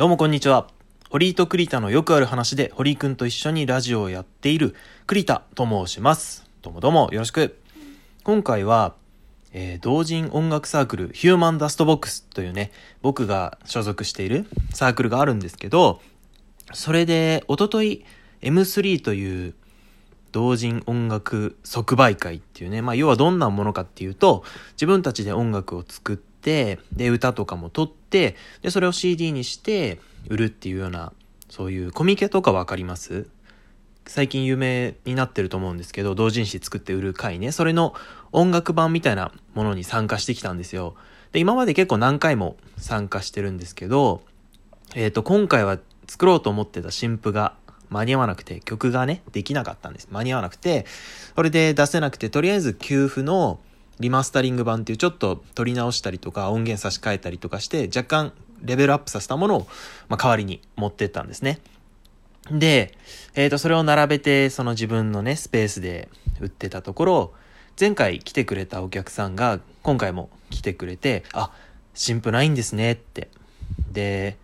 どうもこんにちは。堀井と栗田のよくある話で堀井くんと一緒にラジオをやっている栗田と申します。どうもどうもよろしく。今回は、えー同人音楽サークルヒューマンダストボックスというね、僕が所属しているサークルがあるんですけど、それで、おととい M3 という同人音楽即売会っていうね、まあ要はどんなものかっていうと、自分たちで音楽を作って、で、歌とかも撮って、で、それを CD にして売るっていうような、そういうコミケとかわかります？最近有名になってると思うんですけど、同人誌作って売る会ね、それの音楽版みたいなものに参加してきたんですよ。で、今まで結構何回も参加してるんですけど、えっ、と、今回は作ろうと思ってた新譜が間に合わなくて、曲がね、できなかったんです。間に合わなくて、それで出せなくて、とりあえず給付のリマスタリング版っていうちょっと取り直したりとか音源差し替えたりとかして、若干レベルアップさせたものを、ま、代わりに持ってったんですね。で、えっ、と、それを並べて、その自分のね、スペースで売ってたところ、前回来てくれたお客さんが、今回も来てくれて、あ、新譜ないんですねって。で、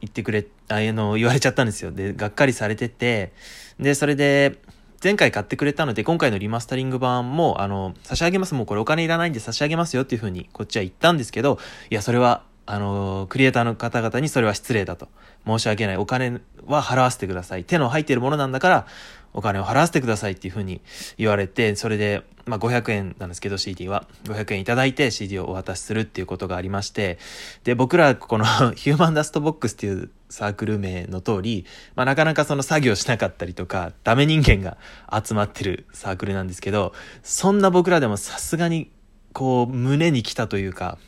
言ってくれ、あの、言われちゃったんですよ。で、がっかりされてて、で、それで、前回買ってくれたので、今回のリマスタリング版も、あの、差し上げます。もうこれお金いらないんで差し上げますよっていうふうに、こっちは言ったんですけど、いや、それは、あの、クリエイターの方々にそれは失礼だと。申し訳ない。お金は払わせてください。手の入っているものなんだから、お金を払わせてくださいっていうふうに言われて、それで、まあ、500円なんですけど CD は。500円いただいて CD をお渡しするっていうことがありまして、で、僕らこの ヒューマンダストボックスっていうサークル名の通り、まあ、なかなかその作業しなかったりとか、ダメ人間が集まってるサークルなんですけど、そんな僕らでもさすがに、こう、胸に来たというか、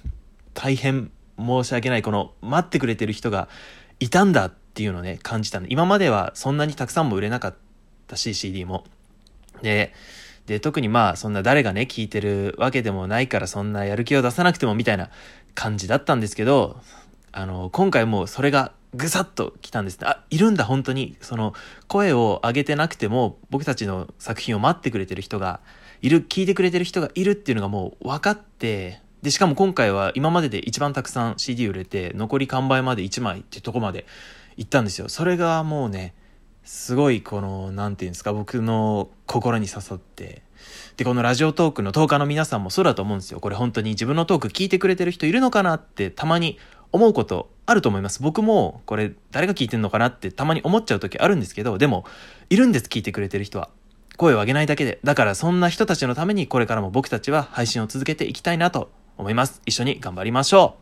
大変申し訳ない、この待ってくれてる人がいたんだっていうのをね、感じたの。今まではそんなにたくさんも売れなかったし、CD も。で、で、特にまあ、そんな誰がね、聞いてるわけでもないから、そんなやる気を出さなくてもみたいな感じだったんですけど、あの、今回もうそれがぐさっと来たんですね。あ、いるんだ、本当に。その、声を上げてなくても、僕たちの作品を待ってくれてる人がいる、聞いてくれてる人がいるっていうのがもう分かって、で、しかも今回は今までで一番たくさん CD 売れて、残り完売まで1枚ってとこまで行ったんですよ。それがもうね、すごいこの、なんていうんですか、僕の心に刺さって。で、このラジオトークの10日の皆さんもそうだと思うんですよ。これ本当に自分のトーク聞いてくれてる人いるのかなってたまに思うことあると思います。僕もこれ誰が聞いてんのかなってたまに思っちゃう時あるんですけど、でも、いるんです、聞いてくれてる人は。声を上げないだけで。だからそんな人たちのためにこれからも僕たちは配信を続けていきたいなと思います。一緒に頑張りましょう